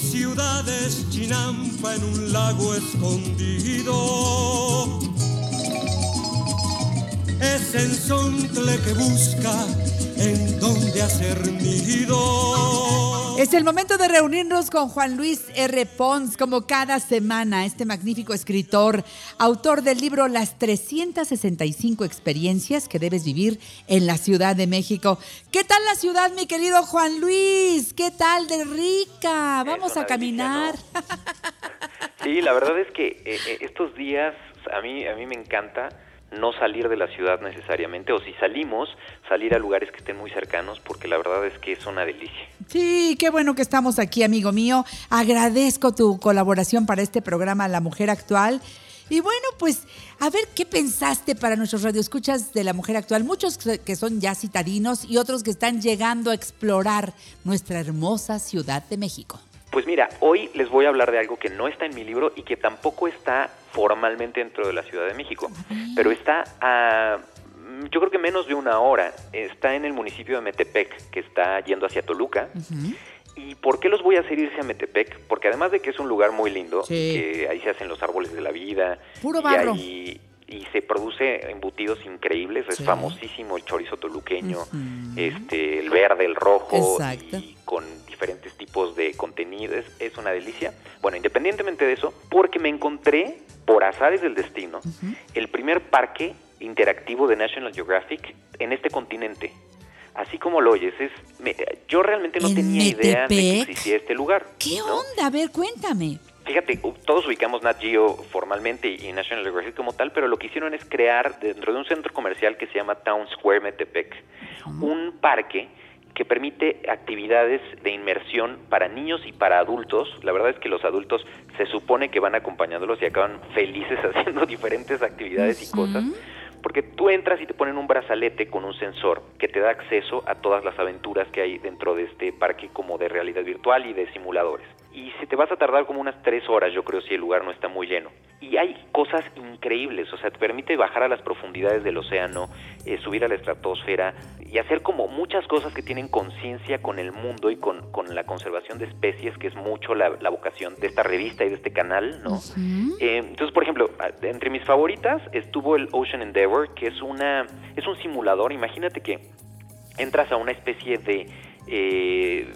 ciudad es Chinampa en un lago escondido. Es ensontle que busca en dónde hacer nido. Es el momento de reunirnos con Juan Luis R. Pons, como cada semana, este magnífico escritor, autor del libro Las 365 experiencias que debes vivir en la Ciudad de México. ¿Qué tal la ciudad, mi querido Juan Luis? ¿Qué tal de rica? Vamos a caminar. Sí, la verdad es que eh, eh, estos días a mí, a mí me encanta no salir de la ciudad necesariamente, o si salimos, salir a lugares que estén muy cercanos, porque la verdad es que es una delicia. Sí, qué bueno que estamos aquí, amigo mío. Agradezco tu colaboración para este programa La Mujer Actual. Y bueno, pues a ver qué pensaste para nuestros radioescuchas de la mujer actual, muchos que son ya citadinos y otros que están llegando a explorar nuestra hermosa Ciudad de México. Pues mira, hoy les voy a hablar de algo que no está en mi libro y que tampoco está formalmente dentro de la Ciudad de México, pero está a, yo creo que menos de una hora. Está en el municipio de Metepec, que está yendo hacia Toluca. ¿Y por qué los voy a hacer irse a Metepec? Porque además de que es un lugar muy lindo, que ahí se hacen los árboles de la vida, Puro barro. Y, y se produce embutidos increíbles, es famosísimo el chorizo toluqueño, este, el verde, el rojo, y con tipos de contenidos, es una delicia. Bueno, independientemente de eso, porque me encontré, por azares del destino, el primer parque interactivo de National Geographic en este continente. Así como lo oyes, es, yo realmente no tenía idea de que existía este lugar. ¿Qué onda? A ver, cuéntame. Fíjate, todos ubicamos Nat Geo formalmente y National Geographic como tal, pero lo que hicieron es crear dentro de un centro comercial que se llama Town Square Metepec, un parque que permite actividades de inmersión para niños y para adultos. La verdad es que los adultos se supone que van acompañándolos y acaban felices haciendo diferentes actividades y cosas. Porque tú entras y te ponen un brazalete con un sensor que te da acceso a todas las aventuras que hay dentro de este parque como de realidad virtual y de simuladores y si te vas a tardar como unas tres horas, yo creo, si el lugar no está muy lleno. Y hay cosas increíbles, o sea, te permite bajar a las profundidades del océano, eh, subir a la estratosfera y hacer como muchas cosas que tienen conciencia con el mundo y con, la conservación de especies, que es mucho la, vocación de esta revista y de este canal, ¿no? Eh, entonces, por ejemplo, entre mis favoritas estuvo el Ocean Endeavor, que es, una, es un simulador, imagínate que entras a una especie de... Eh,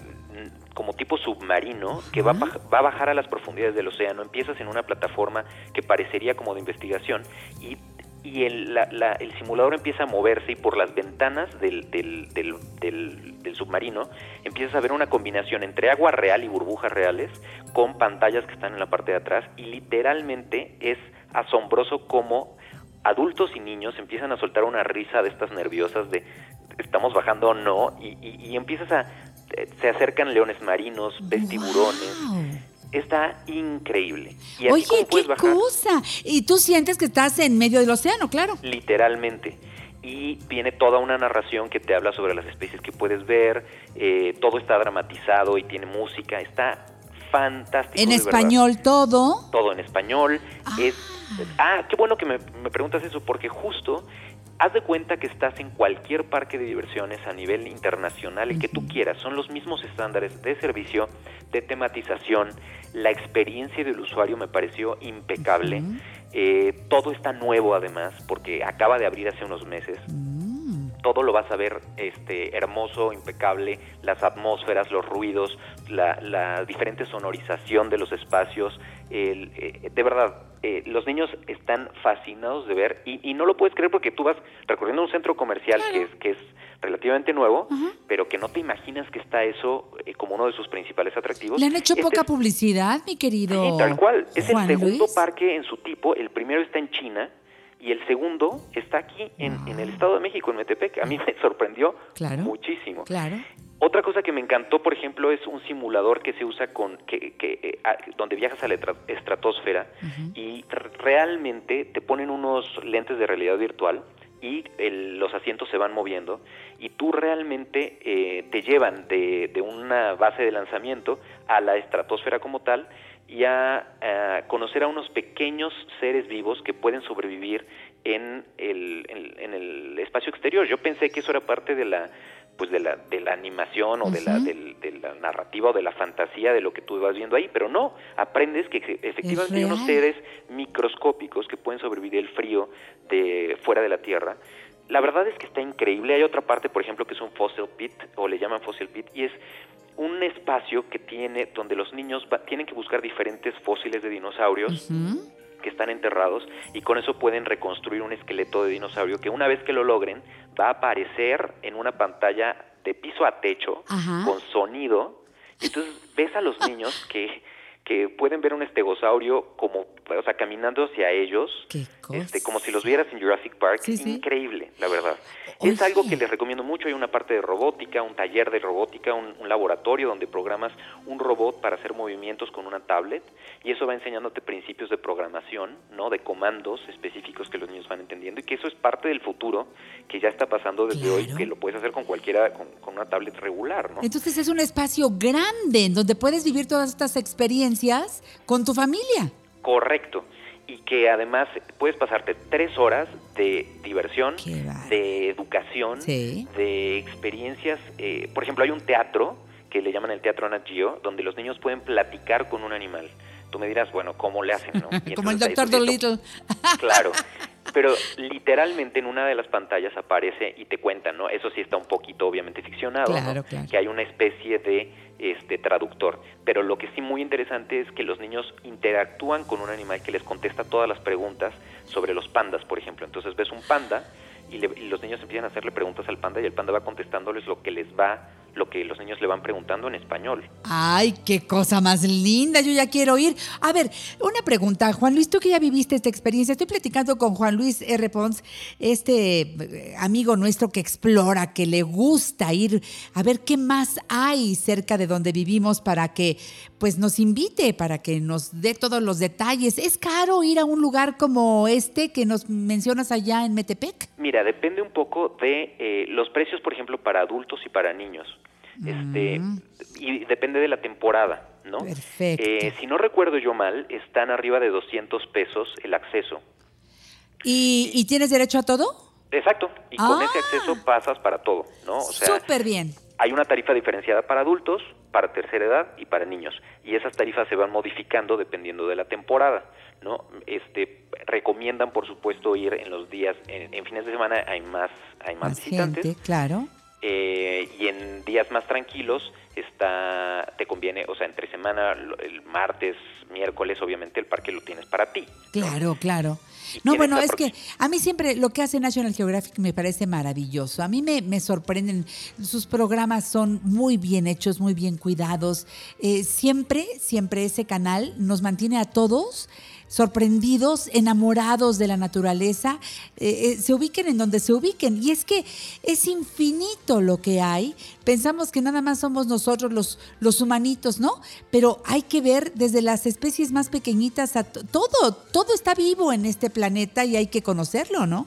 como tipo submarino que va, va a bajar a las profundidades del océano. Empiezas en una plataforma que parecería como de investigación y, y el, el simulador empieza a moverse y por las ventanas del, del, del, del, submarino empiezas a ver una combinación entre agua real y burbujas reales con pantallas que están en la parte de atrás y literalmente es asombroso como adultos y niños empiezan a soltar una risa de estas nerviosas de estamos bajando o no y, y empiezas a se acercan leones marinos, ves tiburones. Está increíble. ¿Y Oye, qué cosa. Y tú sientes que estás en medio del océano, claro. Literalmente. Y viene toda una narración que te habla sobre las especies que puedes ver. Eh, todo está dramatizado y tiene música. Está fantástico. ¿En español todo? Todo en español. Ah. Es, ah, qué bueno que me, me preguntas eso, porque justo haz de cuenta que estás en cualquier parque de diversiones a nivel internacional, el que tú quieras, son los mismos estándares de servicio, de tematización, la experiencia del usuario me pareció impecable, eh, todo está nuevo además, porque acaba de abrir hace unos meses. Todo lo vas a ver este, hermoso, impecable, las atmósferas, los ruidos, la, diferente sonorización de los espacios. Eh, de verdad, eh, los niños están fascinados de ver y, no lo puedes creer porque tú vas recorriendo un centro comercial que es que es relativamente nuevo, pero que no te imaginas que está eso eh, como uno de sus principales atractivos. Le han hecho poca publicidad, mi querido. Sí, tal cual. Es el segundo parque en su tipo. El primero está en China y el segundo está aquí en, en, el Estado de México, en Metepec. A mí me sorprendió muchísimo. Claro. Otra cosa que me encantó, por ejemplo, es un simulador que se usa con que, eh, donde viajas a la estratosfera y realmente te ponen unos lentes de realidad virtual y los asientos se van moviendo y tú realmente eh, te llevan de, de, una base de lanzamiento a la estratosfera como tal y a, conocer a unos pequeños seres vivos que pueden sobrevivir en el, en, el espacio exterior. Yo pensé que eso era parte de la pues de la, de la animación o de, la, de la narrativa o de la fantasía de lo que tú vas viendo ahí, pero no, aprendes que efe- efectivamente hay unos seres microscópicos que pueden sobrevivir el frío de fuera de la Tierra. La verdad es que está increíble. Hay otra parte, por ejemplo, que es un fossil pit, o le llaman fossil pit, y es un espacio que tiene donde los niños va- tienen que buscar diferentes fósiles de dinosaurios que están enterrados y con eso pueden reconstruir un esqueleto de dinosaurio que una vez que lo logren va a aparecer en una pantalla de piso a techo Ajá. con sonido. Entonces ves a los niños que, que pueden ver un estegosaurio como, o sea, caminando hacia ellos, este, como si los vieras en Jurassic Park. Sí, sí. Increíble, la verdad. Oye. Es algo que les recomiendo mucho. Hay una parte de robótica, un taller de robótica, un, un laboratorio donde programas un robot para hacer movimientos con una tablet y eso va enseñándote principios de programación, ¿no? De comandos específicos que los niños van entendiendo y que eso es parte del futuro que ya está pasando desde hoy, que lo puedes hacer con cualquiera, con, con una tablet regular, ¿no? Entonces es un espacio grande en donde puedes vivir todas estas experiencias con tu familia. Correcto. Y que además puedes pasarte tres horas de diversión, de educación, Sí. de experiencias. eh, por ejemplo, hay un teatro que le llaman el Teatro Nat Geo, donde los niños pueden platicar con un animal. Tú me dirás, bueno, ¿cómo le hacen? no? Como el doctor Dolittle. Claro. Pero literalmente en una de las pantallas aparece y te cuentan, ¿no? Eso sí está un poquito obviamente ficcionado, ¿no? Claro, claro. Que hay una especie de este traductor. Pero lo que sí muy interesante es que los niños interactúan con un animal que les contesta todas las preguntas sobre los pandas, por ejemplo. Entonces ves un panda y, le- y los niños empiezan a hacerle preguntas al panda y el panda va contestándoles lo que les va, lo que los niños le van preguntando en español. Ay, qué cosa más linda, yo ya quiero ir. A ver, una pregunta, Juan Luis, tú que ya viviste esta experiencia, estoy platicando con Juan Luis R. Pons, este eh, amigo nuestro que explora, que le gusta ir a ver qué más hay cerca de donde vivimos para que pues nos invite, para que nos dé todos los detalles. ¿Es caro ir a un lugar como este que nos mencionas allá en Metepec? Mira, depende un poco de eh, los precios, por ejemplo, para adultos y para niños. Este, y depende de la temporada, ¿no? Perfecto. Eh, si no recuerdo yo mal, están arriba de 200 pesos el acceso. ¿Y, y tienes derecho a todo? Exacto. Y con Ah. ese acceso pasas para todo, ¿no? O sea, Súper bien. Hay una tarifa diferenciada para adultos, para tercera edad y para niños. Y esas tarifas se van modificando dependiendo de la temporada, ¿no? Este, recomiendan, por supuesto, ir en los días, en, en fines de semana hay más, hay más, visitantes. claro. Eh, y en días más tranquilos está te conviene, o sea, entre semana, el martes, miércoles, obviamente el parque lo tienes para ti. Claro, claro. No, bueno, es que a mí siempre lo que hace National Geographic me parece maravilloso. A mí me, me sorprenden, sus programas son muy bien hechos, muy bien cuidados. Eh, siempre, siempre ese canal nos mantiene a todos sorprendidos, enamorados de la naturaleza, eh, eh, se ubiquen en donde se ubiquen. Y es que es infinito lo que hay. Pensamos que nada más somos nosotros los, los humanitos, ¿no? Pero hay que ver desde las especies más pequeñitas a to- todo, todo está vivo en este planeta y hay que conocerlo, ¿no?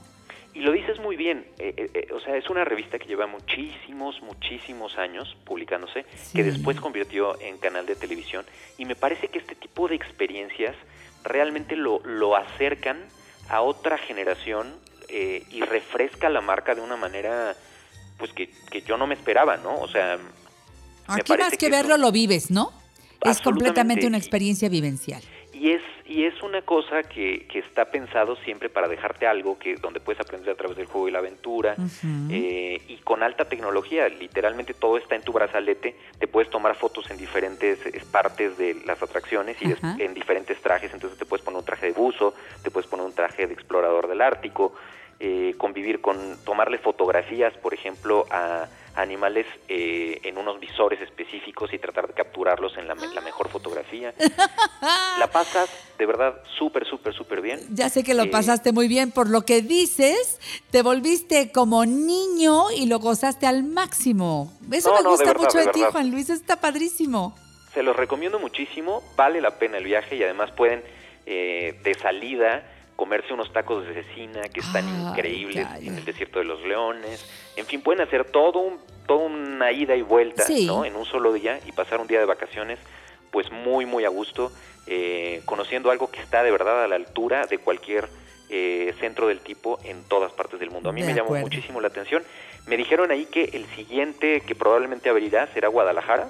Y lo dices muy bien, eh, o sea, es una revista que lleva muchísimos, muchísimos años publicándose, que después convirtió en canal de televisión, y me parece que este tipo de experiencias realmente lo, lo acercan a otra generación eh, y refresca la marca de una manera pues que, que yo no me esperaba, ¿no? O sea, Aquí más que que verlo eso- lo vives, ¿no? Es completamente una experiencia vivencial. Y es, y es una cosa que, que está pensado siempre para dejarte algo que donde puedes aprender a través del juego y la aventura eh, y con alta tecnología. Literalmente todo está en tu brazalete. Te puedes tomar fotos en diferentes eh, partes de las atracciones y Ajá. en diferentes trajes. Entonces te puedes poner un traje de buzo, te puedes poner un traje de explorador del Ártico, eh, convivir con, tomarle fotografías, por ejemplo, a animales eh, en unos visores específicos y tratar de capturarlos en la, me- la mejor fotografía. La pasas de verdad súper, súper, súper bien. Ya sé que lo Eh, pasaste muy bien por lo que dices, te volviste como niño y lo gozaste al máximo. Eso No, me no, de gusta verdad, mucho de, de ti. Juan Luis, está padrísimo. Se los recomiendo muchísimo, vale la pena el viaje y además pueden eh, de salida comerse unos tacos de cecina que están increíbles en el desierto de los leones. En fin, pueden hacer todo un, toda una ida y vuelta Sí. ¿no? en un solo día y pasar un día de vacaciones pues muy, muy a gusto, eh, conociendo algo que está de verdad a la altura de cualquier eh, centro del tipo en todas partes del mundo. A mí De me llamó muchísimo la atención. Me dijeron ahí que el siguiente que probablemente abrirá será Guadalajara.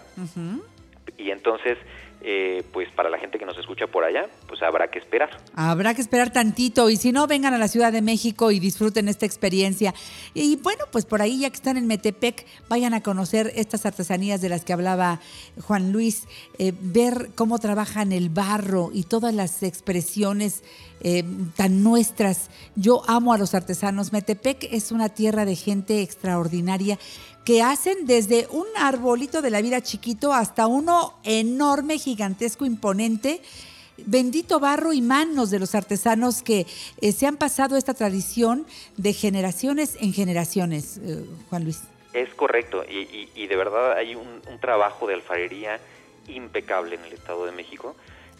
Y entonces eh, pues para la gente que nos escucha por allá, pues habrá que esperar. Habrá que esperar tantito y si no, vengan a la Ciudad de México y disfruten esta experiencia. Y bueno, pues por ahí ya que están en Metepec, vayan a conocer estas artesanías de las que hablaba Juan Luis, eh, ver cómo trabajan el barro y todas las expresiones eh, tan nuestras. Yo amo a los artesanos. Metepec es una tierra de gente extraordinaria que hacen desde un arbolito de la vida chiquito hasta uno enorme, gigantesco, imponente. Bendito barro y manos de los artesanos que eh, se han pasado esta tradición de generaciones en generaciones, eh, Juan Luis. Es correcto, y, de verdad hay un, trabajo de alfarería impecable en el Estado de México.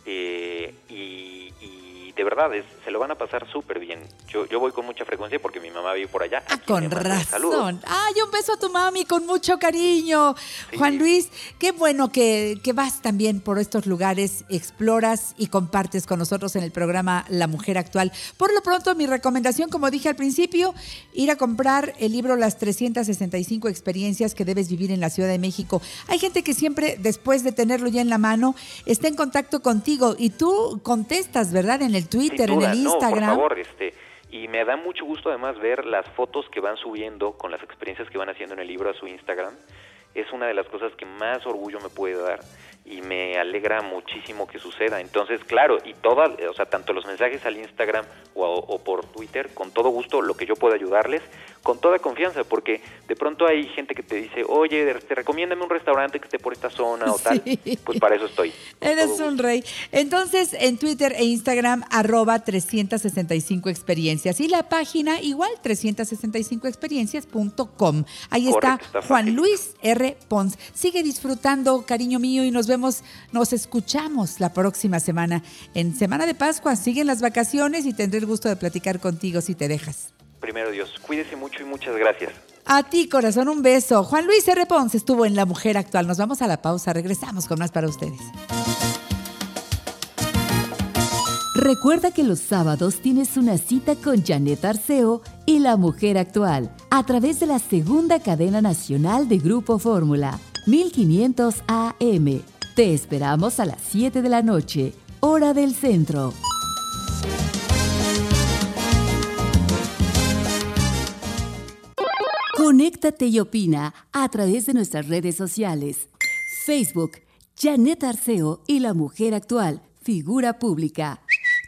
Eh, y de verdad, es, se lo van a pasar súper bien. Yo, yo voy con mucha frecuencia porque mi mamá vive por allá. Ah, con razón. Ay, un beso a tu mami con mucho cariño. Juan Luis, qué bueno que, que, vas también por estos lugares, exploras y compartes con nosotros en el programa La Mujer Actual. Por lo pronto, mi recomendación, como dije al principio, ir a comprar el libro Las 365 experiencias que debes vivir en la Ciudad de México. Hay gente que siempre, después de tenerlo ya en la mano, está en contacto contigo y tú contestas, ¿verdad? En el Twitter, en el Instagram. por favor, este, y me da mucho gusto además ver las fotos que van subiendo con las experiencias que van haciendo en el libro a su Instagram. Es una de las cosas que más orgullo me puede dar y me alegra muchísimo que suceda. Entonces, claro, y toda, o sea, tanto los mensajes al Instagram o, por Twitter, con todo gusto, lo que yo pueda ayudarles, con toda confianza, porque de pronto hay gente que te dice, oye, te recomiéndame un restaurante que esté por esta zona o tal, pues para eso estoy. Eres un rey. Entonces, en Twitter e Instagram, arroba 365 experiencias y la página igual, 365experiencias.com. Ahí está Juan Luis R. Pons. Sigue disfrutando, cariño mío, y nos vemos nos escuchamos la próxima semana. En Semana de Pascua siguen las vacaciones y tendré el gusto de platicar contigo si te dejas. Primero Dios, cuídese mucho y muchas gracias. A ti, corazón, un beso. Juan Luis R. Ponce estuvo en La Mujer Actual. Nos vamos a la pausa, regresamos con más para ustedes. Recuerda que los sábados tienes una cita con Janet Arceo y La Mujer Actual a través de la segunda cadena nacional de Grupo Fórmula, 1500 AM. Te esperamos a las 7 de la noche, hora del centro. Conéctate y opina a través de nuestras redes sociales. Facebook, Janet Arceo y la Mujer Actual, figura pública.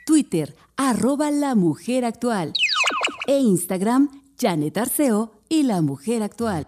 Twitter, arroba la Mujer Actual. E Instagram, Janet Arceo y la Mujer Actual.